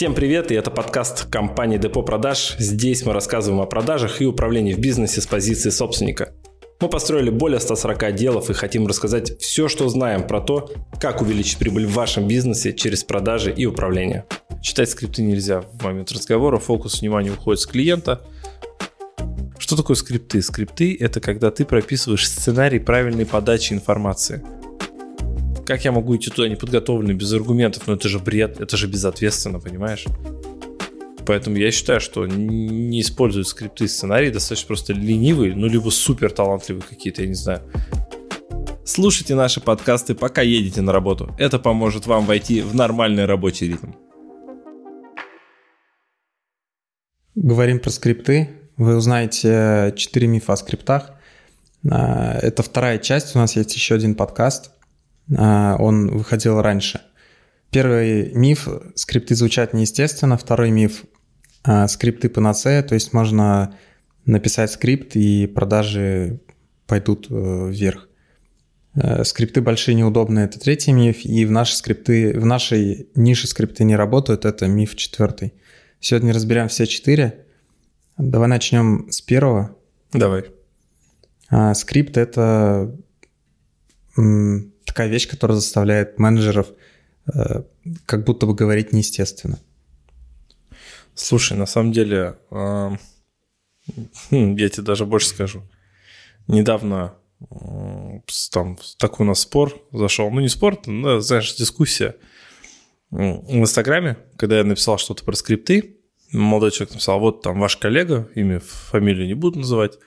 Всем привет, и это подкаст компании Депо Продаж. Здесь мы рассказываем о продажах и управлении в бизнесе с позиции собственника. Мы построили более 140 отделов и хотим рассказать все, что знаем про то, как увеличить прибыль в вашем бизнесе через продажи и управление. Читать скрипты нельзя в момент разговора, фокус внимания уходит с клиента. Что такое скрипты? Скрипты – это когда ты прописываешь сценарий правильной подачи информации – как я могу идти туда неподготовленный, без аргументов? Ну это же бред, это же безответственно, понимаешь? Поэтому я считаю, что не используют скрипты и сценарии, достаточно просто ленивые, ну либо супер талантливые какие-то, я не знаю. Слушайте наши подкасты, пока едете на работу. Это поможет вам войти в нормальный рабочий ритм. Говорим про скрипты. Вы узнаете 4 мифа о скриптах. А, это вторая часть. У нас есть еще один подкаст. А, он выходил раньше. Первый миф – скрипты звучат неестественно. Второй миф – скрипты панацея, то есть можно написать скрипт, и продажи пойдут э, вверх. Э, скрипты большие неудобные – это третий миф, и в наши скрипты, в нашей нише скрипты не работают – это миф четвертый. Сегодня разберем все четыре. Давай начнем с первого. Давай. А, скрипт – это такая вещь, которая заставляет менеджеров э, как будто бы говорить неестественно. Слушай, на самом деле, э, я тебе даже больше скажу. Недавно э, там такой у нас спор зашел. Ну, не спор, но, знаешь, дискуссия в Инстаграме, когда я написал что-то про скрипты, молодой человек написал, вот там ваш коллега, имя, фамилию не буду называть,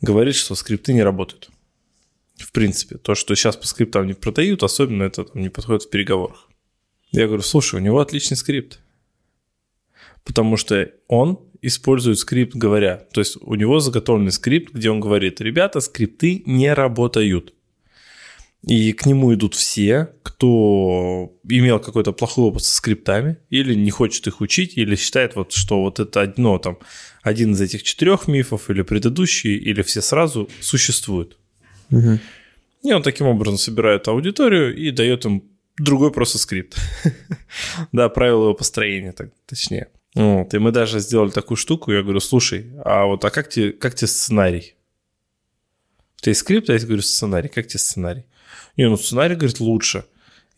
говорит, что скрипты не работают в принципе. То, что сейчас по скриптам не продают, особенно это там, не подходит в переговорах. Я говорю, слушай, у него отличный скрипт. Потому что он использует скрипт, говоря. То есть у него заготовленный скрипт, где он говорит, ребята, скрипты не работают. И к нему идут все, кто имел какой-то плохой опыт со скриптами, или не хочет их учить, или считает, вот, что вот это одно, там, один из этих четырех мифов, или предыдущие, или все сразу существуют. Угу. И он таким образом собирает аудиторию и дает им другой просто скрипт. да, правила его построения, так, точнее. Вот, и мы даже сделали такую штуку, я говорю, слушай, а вот а как тебе, как тебе сценарий? Есть скрипт, а я говорю, сценарий, как тебе сценарий? Не, ну сценарий, говорит, лучше.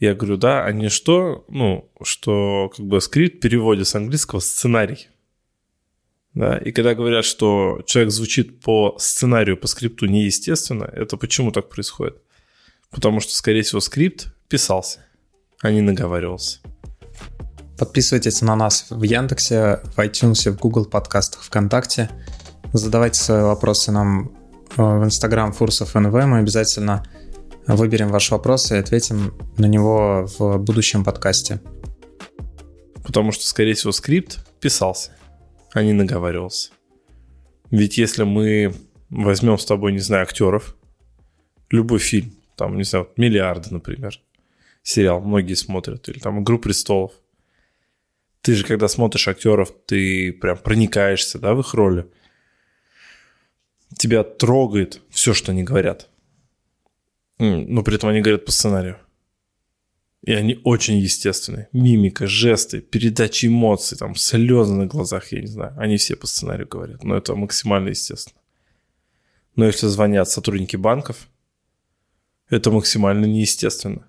Я говорю, да, а не что, ну, что как бы скрипт в переводе с английского сценарий. Да? И когда говорят, что человек звучит по сценарию, по скрипту неестественно, это почему так происходит? Потому что, скорее всего, скрипт писался, а не наговаривался. Подписывайтесь на нас в Яндексе, в iTunes, в Google подкастах, ВКонтакте. Задавайте свои вопросы нам э, в Instagram Фурсов НВ. Мы обязательно выберем ваш вопрос и ответим на него в будущем подкасте. Потому что, скорее всего, скрипт писался а не наговаривался. Ведь если мы возьмем с тобой, не знаю, актеров, любой фильм, там, не знаю, «Миллиарды», например, сериал, многие смотрят, или там «Игру престолов», ты же, когда смотришь актеров, ты прям проникаешься, да, в их роли. Тебя трогает все, что они говорят. Но при этом они говорят по сценарию. И они очень естественные. Мимика, жесты, передача эмоций, там, слезы на глазах, я не знаю. Они все по сценарию говорят, но это максимально естественно. Но если звонят сотрудники банков, это максимально неестественно.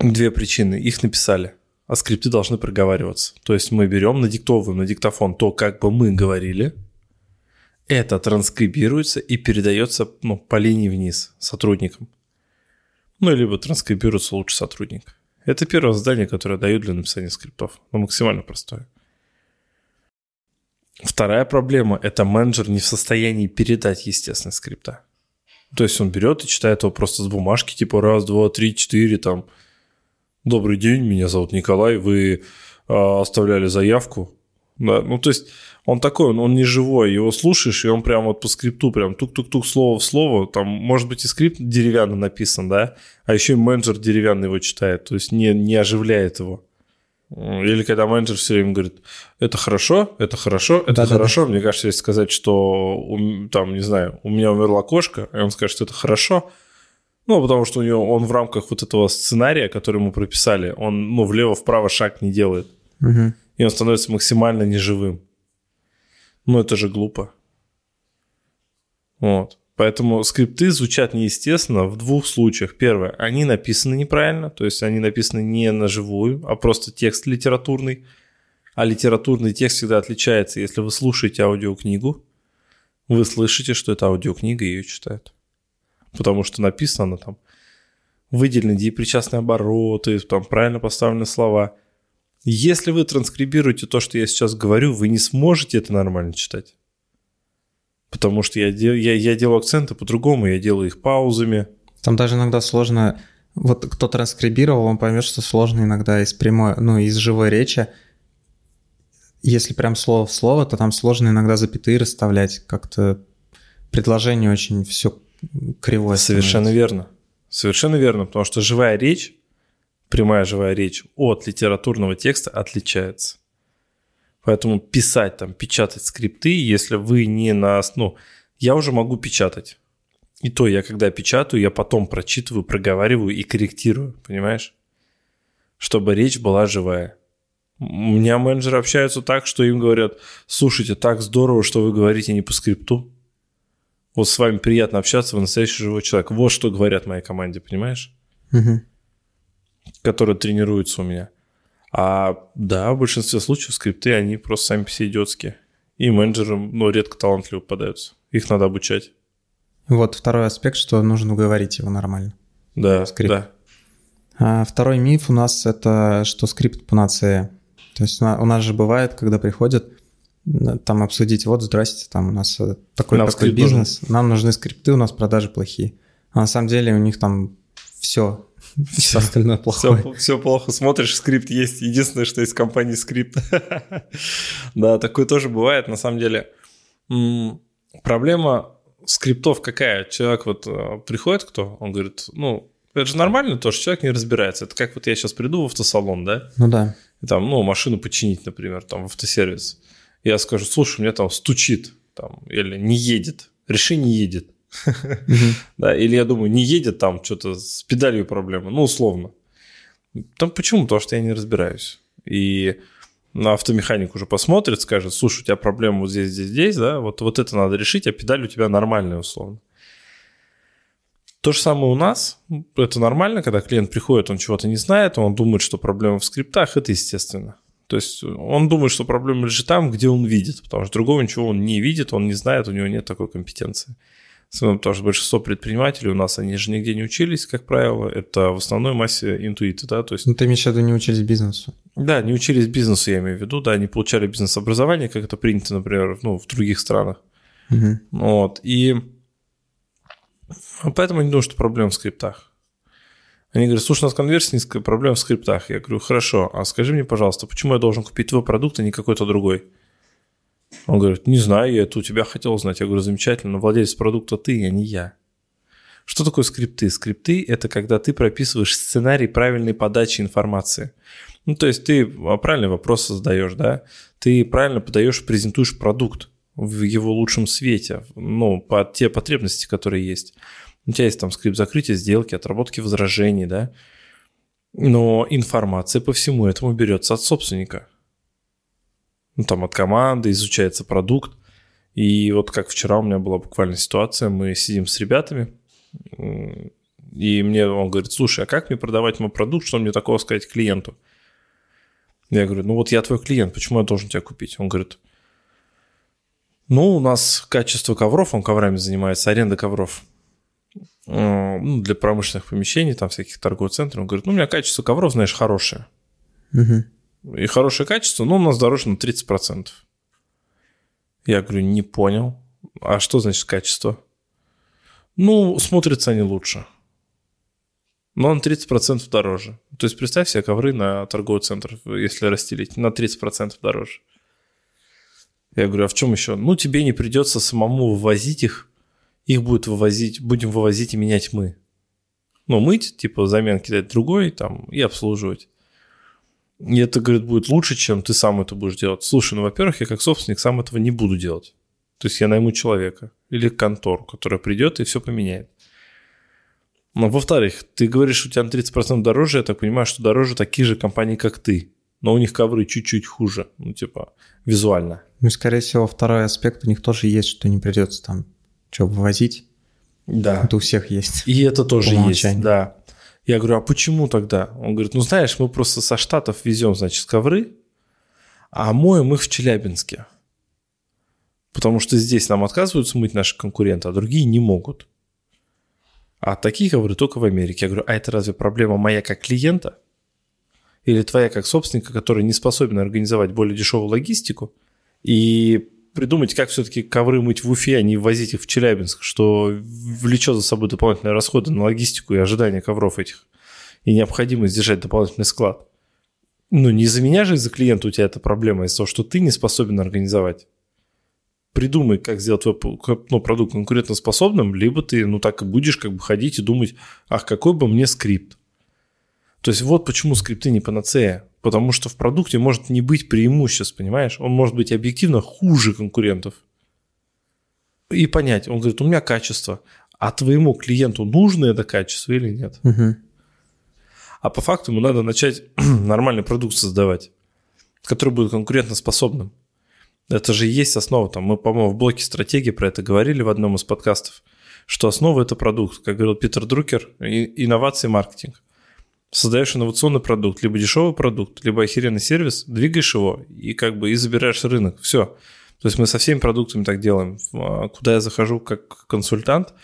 Две причины. Их написали, а скрипты должны проговариваться. То есть мы берем, надиктовываем на диктофон то, как бы мы говорили, это транскрибируется и передается ну, по линии вниз сотрудникам. Ну, либо транскрибируется лучше сотрудник. Это первое задание, которое дают для написания скриптов. Но максимально простое. Вторая проблема – это менеджер не в состоянии передать естественность скрипта. То есть он берет и читает его просто с бумажки, типа раз, два, три, четыре, там. Добрый день, меня зовут Николай, вы э, оставляли заявку. Да, ну то есть он такой, он, он не живой, его слушаешь, и он прям вот по скрипту, прям тук-тук-тук, слово в слово, там, может быть, и скрипт деревянно написан, да, а еще и менеджер деревянно его читает, то есть не, не оживляет его. Или когда менеджер все время говорит, это хорошо, это хорошо, это да, хорошо. Да, да. Мне кажется, если сказать, что там, не знаю, у меня умерла кошка, и он скажет, что это хорошо, Ну, потому что у него он в рамках вот этого сценария, который мы прописали, он, ну, влево-вправо шаг не делает. Мгм. И он становится максимально неживым. Ну, это же глупо. Вот. Поэтому скрипты звучат неестественно в двух случаях. Первое, они написаны неправильно, то есть они написаны не на живую, а просто текст литературный. А литературный текст всегда отличается. Если вы слушаете аудиокнигу, вы слышите, что это аудиокнига, и ее читают. Потому что написано там выделены деепричастные обороты, там правильно поставлены слова. Если вы транскрибируете то, что я сейчас говорю, вы не сможете это нормально читать. Потому что я, де- я, я делаю акценты по-другому, я делаю их паузами. Там даже иногда сложно... Вот кто транскрибировал, он поймет, что сложно иногда из прямой, ну, из живой речи. Если прям слово в слово, то там сложно иногда запятые расставлять. Как-то предложение очень все кривое. Совершенно становится. верно. Совершенно верно, потому что живая речь, прямая живая речь от литературного текста отличается. Поэтому писать, там, печатать скрипты, если вы не на... Ну, я уже могу печатать. И то я, когда печатаю, я потом прочитываю, проговариваю и корректирую, понимаешь? Чтобы речь была живая. У меня менеджеры общаются так, что им говорят, слушайте, так здорово, что вы говорите не по скрипту. Вот с вами приятно общаться, вы настоящий живой человек. Вот что говорят моей команде, понимаешь? Мгм. Которые тренируются у меня. А да, в большинстве случаев скрипты, они просто сами по себе идиотские. И менеджерам, ну, редко талантливые попадаются. Их надо обучать. Вот второй аспект, что нужно говорить его нормально. Да, Скрипт. да. А второй миф у нас это, что скрипт панацея. То есть у на- у нас же бывает, когда приходят, там обсудить, вот, здрасте, там у нас э, такой Нам такой бизнес, нам нужны скрипты, у нас продажи плохие. А на самом деле у них там все, все остальное плохое. Все, плохо. Смотришь, скрипт есть. Единственное, что есть в компании скрипт. да, такое тоже бывает. На самом деле, проблема скриптов какая? Человек вот э, приходит кто, он говорит, ну, это же нормально то, что человек не разбирается. Это как вот я сейчас приду в автосалон, да, Ну да. и там, ну, машину починить, например, там, в автосервис. Я скажу, слушай, у меня там стучит, там, или не едет, реши не едет. Да, или я думаю, не едет там что-то с педалью проблема, ну, условно. Там почему? Потому что я не разбираюсь. И на автомеханик уже посмотрит, скажет, слушай, у тебя проблема вот здесь, здесь, здесь, да, вот, вот это надо решить, а педаль у тебя нормальная, условно. То же самое у нас. Это нормально, когда клиент приходит, он чего-то не знает, он думает, что проблема в скриптах, это естественно. То есть он думает, что проблема лежит там, где он видит, потому что другого ничего он не видит, он не знает, у него нет такой компетенции. Особенно Потому что большинство предпринимателей у нас, они же нигде не учились, как правило, это в основной массе интуиты, да, то есть Ну ты имеешь в виду, не учились бизнесу. да, не учились бизнесу, я имею в виду, да, не получали бизнес-образование, как это принято, например, ну, в других странах. Мгм. Вот, и поэтому я не думаю, что проблема в скриптах. Они говорят, слушай, у нас конверсия низкая, проблема в скриптах. Я говорю, хорошо, а скажи мне, пожалуйста, почему я должен купить твой продукт, а не какой-то другой? Он говорит, не знаю, я это у тебя хотел узнать. Я говорю, замечательно, но владелец продукта ты, а не я. Что такое скрипты? Скрипты – это когда ты прописываешь сценарий правильной подачи информации. Ну, то есть ты правильный вопрос создаешь, да? Ты правильно подаешь, презентуешь продукт в его лучшем свете, ну, по те потребности, которые есть. У тебя есть там скрипт закрытия сделки, отработки возражений, да? Но информация по всему этому берется от собственника. Ну, там от команды, изучается продукт. И вот как вчера у меня была буквально ситуация, мы сидим с ребятами, и мне он говорит, слушай, а как мне продавать мой продукт, что мне такого сказать клиенту? Я говорю, ну вот я твой клиент, почему я должен тебя купить? Он говорит, ну, у нас качество ковров, он коврами занимается, аренда ковров э, ну, для промышленных помещений, там всяких торговых центров. Он говорит, ну, у меня качество ковров, знаешь, хорошее. Мгм. И хорошее качество, но у нас дороже на 30%. Я говорю, не понял. А что значит качество? Ну, смотрятся они лучше. Но на 30% дороже. То есть представь себе ковры на торговый центр, если расстелить, на 30% дороже. Я говорю, а в чем еще? Ну, тебе не придется самому вывозить их. Их будет вывозить, будем вывозить и менять мы. Ну, мыть, типа, замен кидать другой там и обслуживать. И это, говорит, будет лучше, чем ты сам это будешь делать. Слушай, ну, во-первых, я как собственник сам этого не буду делать. То есть я найму человека или контору, которая придет и все поменяет. Но, во-вторых, ты говоришь, у тебя на 30% дороже, я так понимаю, что дороже такие же компании, как ты. Но у них ковры чуть-чуть хуже, ну, типа, визуально. Ну, скорее всего, второй аспект у них тоже есть, что не придется там что, вывозить. Да. Это у всех есть. И это тоже есть, да. Я говорю, а почему тогда? Он говорит, ну знаешь, мы просто со Штатов везем, значит, ковры, а моем их в Челябинске. Потому что здесь нам отказываются мыть наши конкуренты, а другие не могут. А такие ковры только в Америке. Я говорю, а это разве проблема моя как клиента? Или твоя как собственника, который не способен организовать более дешевую логистику и придумать, как все-таки ковры мыть в Уфе, а не возить их в Челябинск, что влечет за собой дополнительные расходы на логистику и ожидание ковров этих. И необходимость держать дополнительный склад. Ну, не из-за меня же, из-за клиента у тебя эта проблема, из-за того, что ты не способен организовать. Придумай, как сделать твой ну, продукт конкурентоспособным, либо ты, ну, так и будешь как бы ходить и думать, ах, какой бы мне скрипт. То есть вот почему скрипты не панацея. Потому что в продукте может не быть преимуществ, понимаешь? Он может быть объективно хуже конкурентов. И понять, он говорит, у меня качество, а твоему клиенту нужно это качество или нет? Мгм. А по факту ему надо начать нормальный продукт создавать, который будет конкурентоспособным. Это же и есть основа. Там, мы, по-моему, в блоке стратегии про это говорили в одном из подкастов, что основа – это продукт. Как говорил Питер Друкер, инновации маркетинг. Создаешь инновационный продукт, либо дешевый продукт, либо охеренный сервис, двигаешь его и как бы и забираешь рынок. Все. То есть мы со всеми продуктами так делаем. А, Куда я захожу как консультант,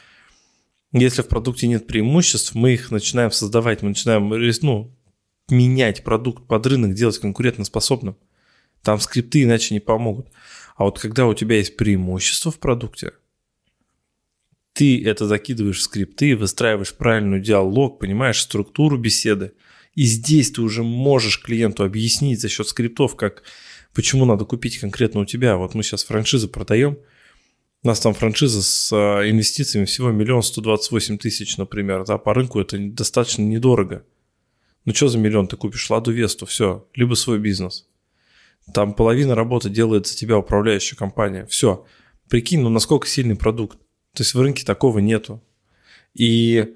если в продукте нет преимуществ, мы их начинаем создавать, мы начинаем ну, менять продукт под рынок, делать конкурентоспособным. Там скрипты иначе не помогут. А вот когда у тебя есть преимущество в продукте, ты это закидываешь в скрипты, выстраиваешь правильный диалог, понимаешь структуру беседы. И здесь ты уже можешь клиенту объяснить за счет скриптов, как почему надо купить конкретно у тебя. Вот мы сейчас франшизы продаем, у нас там франшиза с а, инвестициями всего миллион сто двадцать восемь тысяч, например. Да, по рынку это достаточно недорого. Ну что за миллион ты купишь? Ладу Весту, все, либо свой бизнес. Там половина работы делает за тебя управляющая компания. Все. Прикинь, ну насколько сильный продукт. То есть в рынке такого нету. И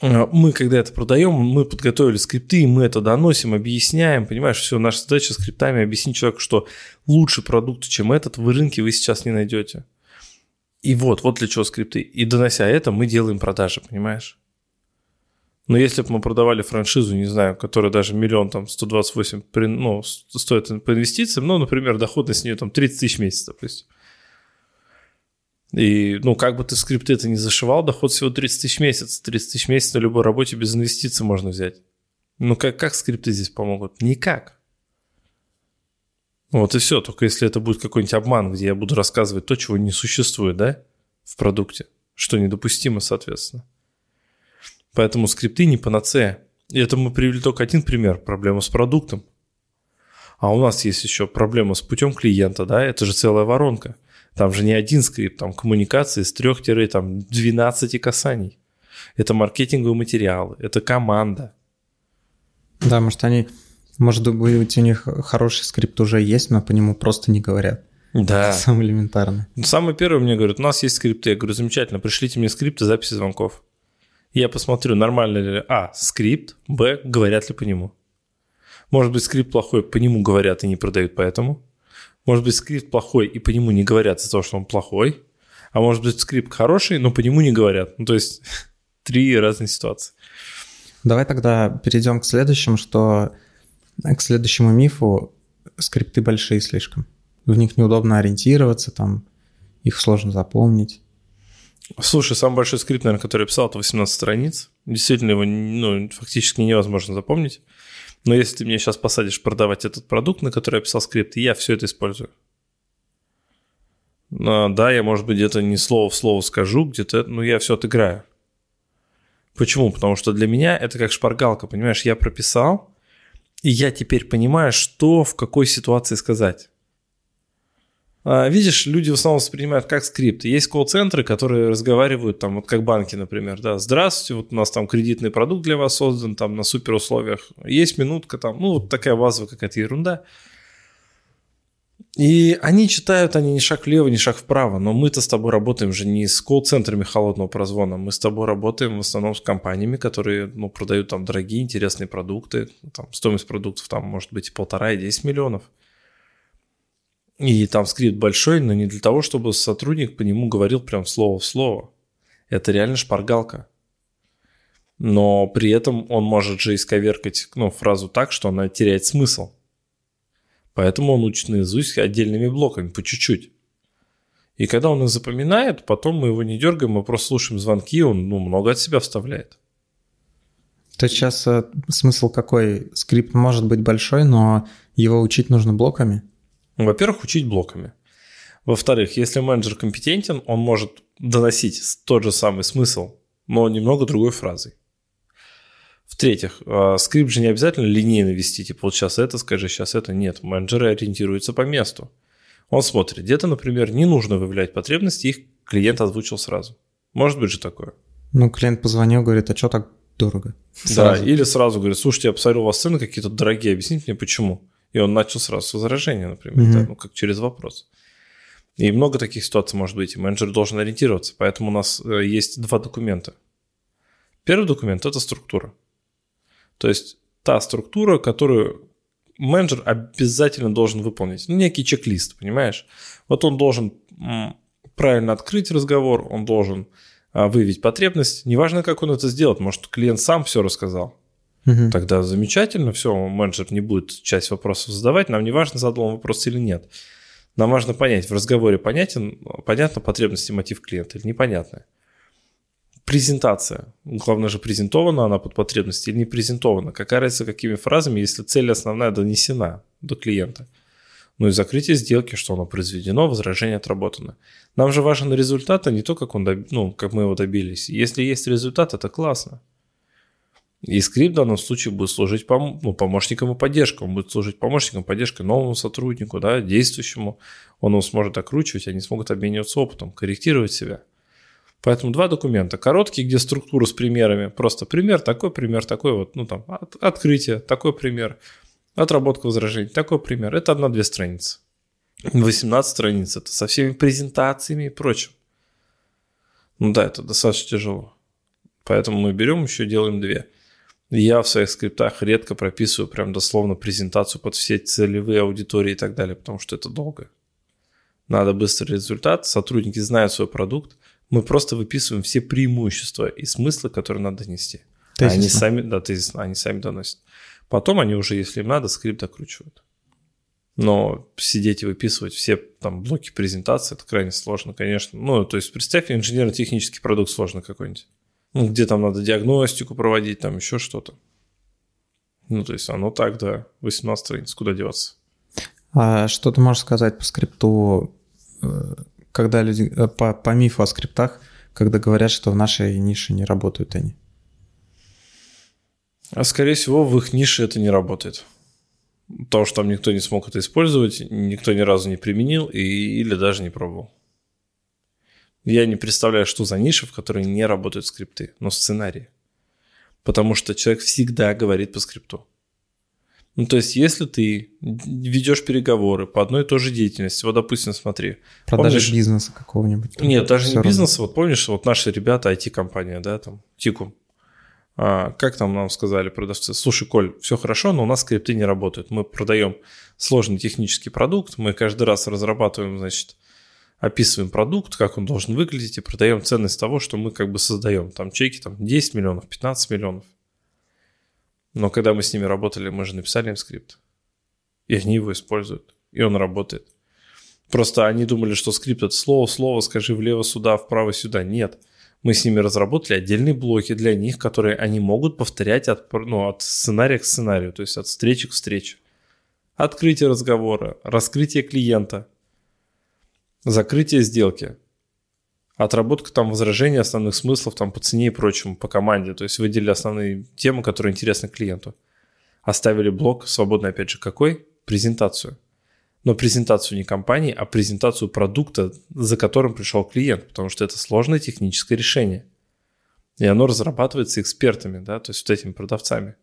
э, мы, когда это продаем, мы подготовили скрипты, и мы это доносим, объясняем, понимаешь, все, наша задача скриптами объяснить человеку, что лучше продукт, чем этот, в рынке вы сейчас не найдете. И вот, вот для чего скрипты. И донося это, мы делаем продажи, понимаешь? Но если бы мы продавали франшизу, не знаю, которая даже миллион, там, 128, при- ну, стоит по инвестициям, ну, например, доходность с нее там 30 тысяч в месяц, допустим. И, ну, как бы ты скрипты это не зашивал, доход всего 30 тысяч в месяц. 30 тысяч в месяц на любой работе без инвестиций можно взять. Ну, как, как скрипты здесь помогут? Никак. Вот и все. Только если это будет какой-нибудь обман, где я буду рассказывать то, чего не существует, да, в продукте, что недопустимо, соответственно. Поэтому скрипты не панацея. И это мы привели только один пример, проблему с продуктом. А у нас есть еще проблема с путем клиента, да, это же целая воронка. Там же не один скрипт, там коммуникации с 3-12 касаний. Это маркетинговый материал, это команда. Да, может, они... Может быть, у них хороший скрипт уже есть, но по нему просто не говорят. Да. Самое элементарное. Ну, Самый первый мне говорят, у нас есть скрипты. Я говорю, замечательно, пришлите мне скрипты записи звонков. Я посмотрю, нормально ли, а, скрипт, б, говорят ли по нему. Может быть, скрипт плохой, по нему говорят и не продают поэтому. Может быть, скрипт плохой, и по нему не говорят из-за того, что он плохой. А может быть, скрипт хороший, но по нему не говорят. Ну, то есть, три разные ситуации. Давай тогда перейдем к следующему, что к следующему мифу скрипты большие слишком. В них неудобно ориентироваться, там их сложно запомнить. Слушай, самый большой скрипт, наверное, который я писал, это 18 страниц. Действительно, его ну, фактически невозможно запомнить. Но если ты меня сейчас посадишь продавать этот продукт, на который я писал скрипт, я все это использую. Но, да, я, может быть, где-то не слово в слово скажу, где-то, но я все отыграю. Почему? Потому что для меня это как шпаргалка, понимаешь? Я прописал, и я теперь понимаю, что в какой ситуации сказать. А, Видишь, люди в основном воспринимают как скрипты. Есть колл-центры, которые разговаривают, там, вот как банки, например, да, здравствуйте, вот у нас там кредитный продукт для вас создан, там, на супер условиях. Есть минутка, там, ну, вот такая базовая какая-то ерунда. И они читают, они ни шаг влево, ни шаг вправо. Но мы-то с тобой работаем же не с колл-центрами холодного прозвона. Мы с тобой работаем в основном с компаниями, которые ну, продают там дорогие, интересные продукты. Там, стоимость продуктов там может быть и полтора, и 10 миллионов. И там скрипт большой, но не для того, чтобы сотрудник по нему говорил прям слово в слово. Это реально шпаргалка. Но при этом он может же исковеркать ну, фразу так, что она теряет смысл. Поэтому он учит наизусть отдельными блоками, по чуть-чуть. И когда он их запоминает, потом мы его не дергаем, мы просто слушаем звонки, он ну, много от себя вставляет. То есть сейчас э, смысл какой? Скрипт может быть большой, но его учить нужно блоками? Во-первых, учить блоками. Во-вторых, если менеджер компетентен, он может доносить тот же самый смысл, но немного другой фразой. В-третьих, а, скрипт же не обязательно линейно вести, типа вот сейчас это скажи, сейчас это. Нет, менеджеры ориентируются по месту. Он смотрит, где-то, например, не нужно выявлять потребности, их клиент озвучил сразу. Может быть же такое. Ну, клиент позвонил, говорит, а что так дорого? Сразу. Да, или сразу говорит, слушайте, я посмотрел, у вас цены какие-то дорогие, объясните мне, почему. И он начал сразу с возражения, например, mm-hmm. да, ну, как через вопрос. И много таких ситуаций может быть, и менеджер должен ориентироваться. Поэтому у нас э, есть два документа. Первый документ – это структура. То есть та структура, которую менеджер обязательно должен выполнить. Ну, некий чек-лист, понимаешь? Вот он должен правильно открыть разговор, он должен а, выявить потребность. Неважно, как он это сделает, может, клиент сам все рассказал. Угу. Тогда замечательно, все, менеджер не будет часть вопросов задавать, нам не важно, задал он вопрос или нет. Нам важно понять, в разговоре понятен, понятна потребность и мотив клиента или непонятная презентация. Главное же, презентована она под потребности или не презентована. Какая разница, какими фразами, если цель основная донесена до клиента. Ну и закрытие сделки, что оно произведено, возражение отработано. Нам же важен результат, а не то, как, он доб... ну, как мы его добились. Если есть результат, это классно. И скрипт в данном случае будет служить пом... ну, помощником и поддержкой. Он будет служить помощником, поддержкой новому сотруднику, да, действующему. Он его сможет окручивать, они смогут обмениваться опытом, корректировать себя. Поэтому два документа. Короткий, где структура с примерами. Просто пример, такой пример, такой вот, ну там, от, открытие, такой пример. Отработка возражений, такой пример. Это одна-две страницы. 18 страниц, это со всеми презентациями и прочим. Ну да, это достаточно тяжело. Поэтому мы берем еще делаем две. Я в своих скриптах редко прописываю прям дословно презентацию под все целевые аудитории и так далее, потому что это долго. Надо быстрый результат, сотрудники знают свой продукт, мы просто выписываем все преимущества и смыслы, которые надо донести. А они сами, да, тезисно, они сами доносят. Потом они уже, если им надо, скрипт окручивают. Но сидеть и выписывать все там блоки презентации, это крайне сложно, конечно. Ну, то есть представь, инженерно-технический продукт сложный какой-нибудь. Ну, где там надо диагностику проводить, там еще что-то. Ну, то есть оно так, да, 18 страниц, куда деваться. А что ты можешь сказать по скрипту э, когда люди, э, по, по мифу о скриптах, когда говорят, что в нашей нише не работают они? А скорее всего, в их нише это не работает. Потому что там никто не смог это использовать, никто ни разу не применил и, или даже не пробовал. Я не представляю, что за ниши, в которой не работают скрипты, но сценарии. Потому что человек всегда говорит по скрипту. Ну, то есть, если ты ведешь переговоры по одной и той же деятельности, вот, допустим, смотри. Продажи помнишь... бизнеса какого-нибудь. Нет, даже не бизнеса. Вот помнишь, вот наши ребята, IT-компания, да, там, Тикум. А, как там нам сказали продавцы? Слушай, Коль, все хорошо, но у нас скрипты не работают. Мы продаем сложный технический продукт, мы каждый раз разрабатываем, значит, описываем продукт, как он должен выглядеть, и продаем ценность того, что мы как бы создаем. Там чеки там 10 миллионов, 15 миллионов. Но когда мы с ними работали, мы же написали им скрипт. И они его используют. И он работает. Просто они думали, что скрипт это слово, слово, скажи влево сюда, вправо сюда. Нет. Мы с ними разработали отдельные блоки для них, которые они могут повторять от, ну, от сценария к сценарию, то есть от встречи к встрече. Открытие разговора, раскрытие клиента, закрытие сделки – отработка там возражений, основных смыслов там по цене и прочему, по команде. То есть выделили основные темы, которые интересны клиенту. Оставили блок, свободно опять же какой? Презентацию. Но презентацию не компании, а презентацию продукта, за которым пришел клиент, потому что это сложное техническое решение. И оно разрабатывается экспертами, да, то есть вот этими продавцами.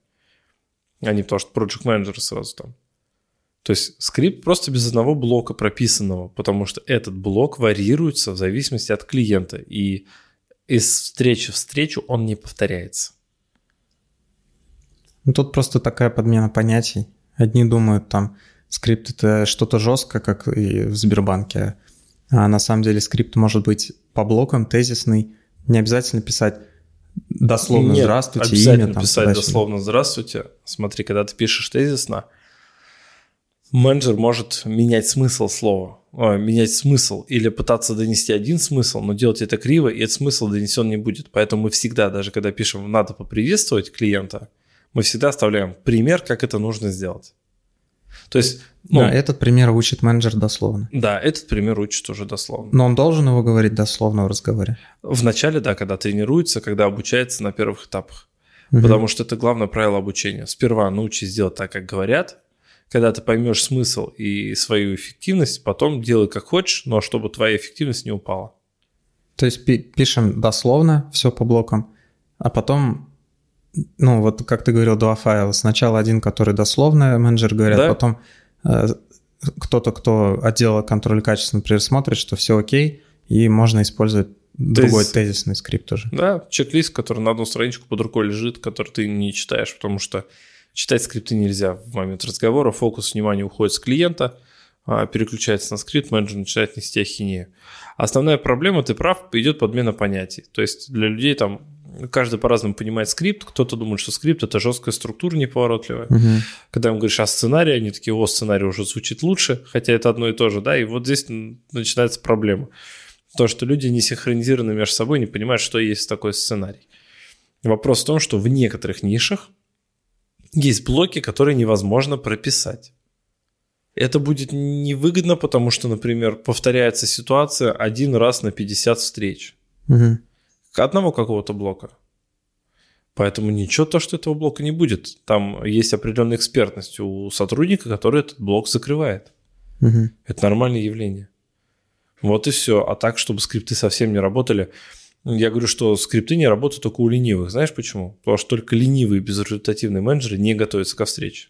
А не потому что project менеджеры сразу там. То есть скрипт просто без одного блока прописанного, потому что этот блок варьируется в зависимости от клиента, и из встречи в встречу он не повторяется. Ну, тут просто такая подмена понятий. Одни думают, там, скрипт — это что-то жесткое, как и в Сбербанке, а на самом деле скрипт может быть по блокам, тезисный, не обязательно писать дословно Нет, «здравствуйте», обязательно имя там. писать дословно «здравствуйте». Смотри, когда ты пишешь тезисно, менеджер может менять смысл слова, ой, менять смысл или пытаться донести один смысл, но делать это криво, и этот смысл донесен не будет. Поэтому мы всегда, даже когда пишем «надо поприветствовать клиента», мы всегда оставляем пример, как это нужно сделать. То есть, ну, Да, этот пример учит менеджер дословно. да, этот пример учит уже дословно. Но он должен его говорить дословно в разговоре. В начале, да, когда тренируется, когда обучается на первых этапах. Мгм. Потому что это главное правило обучения. Сперва научись делать так, как говорят. Когда ты поймешь смысл и свою эффективность, потом делай как хочешь, но чтобы твоя эффективность не упала. То есть пи- пишем дословно все по блокам, а потом, ну вот как ты говорил, два файла. Сначала один, который дословно менеджер говорят, Да. потом э, кто-то, кто отдела контроля качества, например, смотрит, что все окей, и можно использовать другой тезисный скрипт тоже. Да, чек-лист, который на одну страничку под рукой лежит, который ты не читаешь, потому что читать скрипты нельзя в момент разговора, фокус внимания уходит с клиента, а, переключается на скрипт, менеджер начинает нести ахинею. Основная проблема, ты прав, идет подмена понятий. То есть для людей там каждый по-разному понимает скрипт, кто-то думает, что скрипт это жесткая структура неповоротливая. Мгм. Когда им говоришь о сценарии, они такие, о, сценарий уже звучит лучше, хотя это одно и то же, да, и вот здесь начинается проблема. То, что люди не синхронизированы между собой, не понимают, что есть такой сценарий. Вопрос в том, что в некоторых нишах есть блоки, которые невозможно прописать. Это будет невыгодно, потому что, например, повторяется ситуация один раз на 50 встреч. Мгм. Одного какого-то блока. Поэтому ничего то, что этого блока не будет. Там есть определенная экспертность у сотрудника, который этот блок закрывает. Мгм. Это нормальное явление. Вот и все. А так, чтобы скрипты совсем не работали. Я говорю, что скрипты не работают только у ленивых. Знаешь почему? Потому что только ленивые безрезультативные менеджеры не готовятся ко встрече.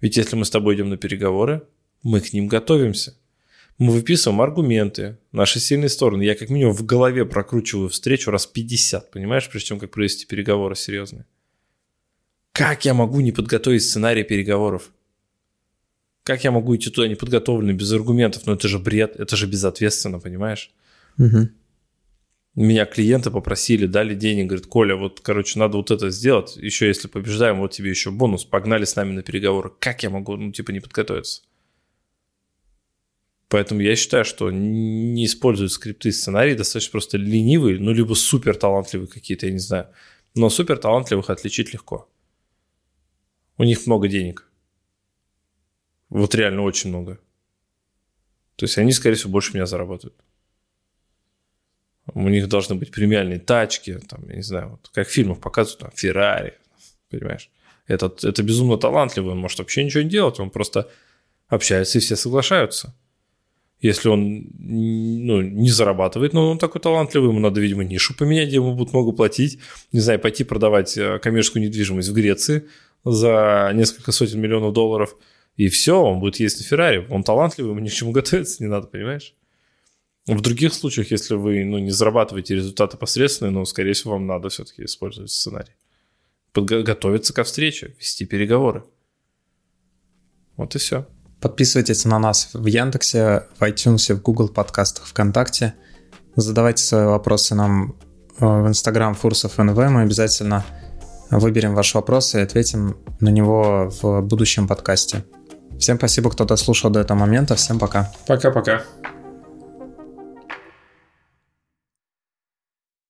Ведь если мы с тобой идем на переговоры, мы к ним готовимся. Мы выписываем аргументы, наши сильные стороны. Я как минимум в голове прокручиваю встречу раз 50, понимаешь, прежде чем как провести переговоры серьезные. Как я могу не подготовить сценарий переговоров? Как я могу идти туда неподготовленный, без аргументов? Ну это же бред, это же безответственно, понимаешь? Мгм. Меня клиенты попросили, дали денег, говорят, Коля, вот, короче, надо вот это сделать, еще если побеждаем, вот тебе еще бонус, погнали с нами на переговоры. Как я могу, ну, типа, не подготовиться? Поэтому я считаю, что не используют скрипты и сценарии, достаточно просто ленивые, ну, либо супер талантливые какие-то, я не знаю. Но супер талантливых отличить легко. У них много денег. Вот реально очень много. То есть они, скорее всего, больше меня заработают. У них должны быть премиальные тачки, там, я не знаю, вот, как в фильмах показывают, там, Феррари, понимаешь? Этот, это безумно талантливый, он может вообще ничего не делать, он просто общается и все соглашаются. Если он ну, не зарабатывает, но он такой талантливый, ему надо, видимо, нишу поменять, где ему будут много платить. Не знаю, пойти продавать э, коммерческую недвижимость в Греции за несколько сотен миллионов долларов. И все, он будет ездить на Феррари. Он талантливый, ему ни к чему готовиться не надо, понимаешь? В других случаях, если вы ну, не зарабатываете результаты посредственные, но, скорее всего, вам надо все-таки использовать сценарий. Подготовиться ко встрече, вести переговоры. Вот и все. Подписывайтесь на нас в Яндексе, в iTunes, в Google подкастах, ВКонтакте. Задавайте свои вопросы нам э, в Instagram Фурсов НВ. Мы обязательно выберем ваш вопрос и ответим на него в будущем подкасте. Всем спасибо, кто дослушал до этого момента. Всем пока. Пока-пока.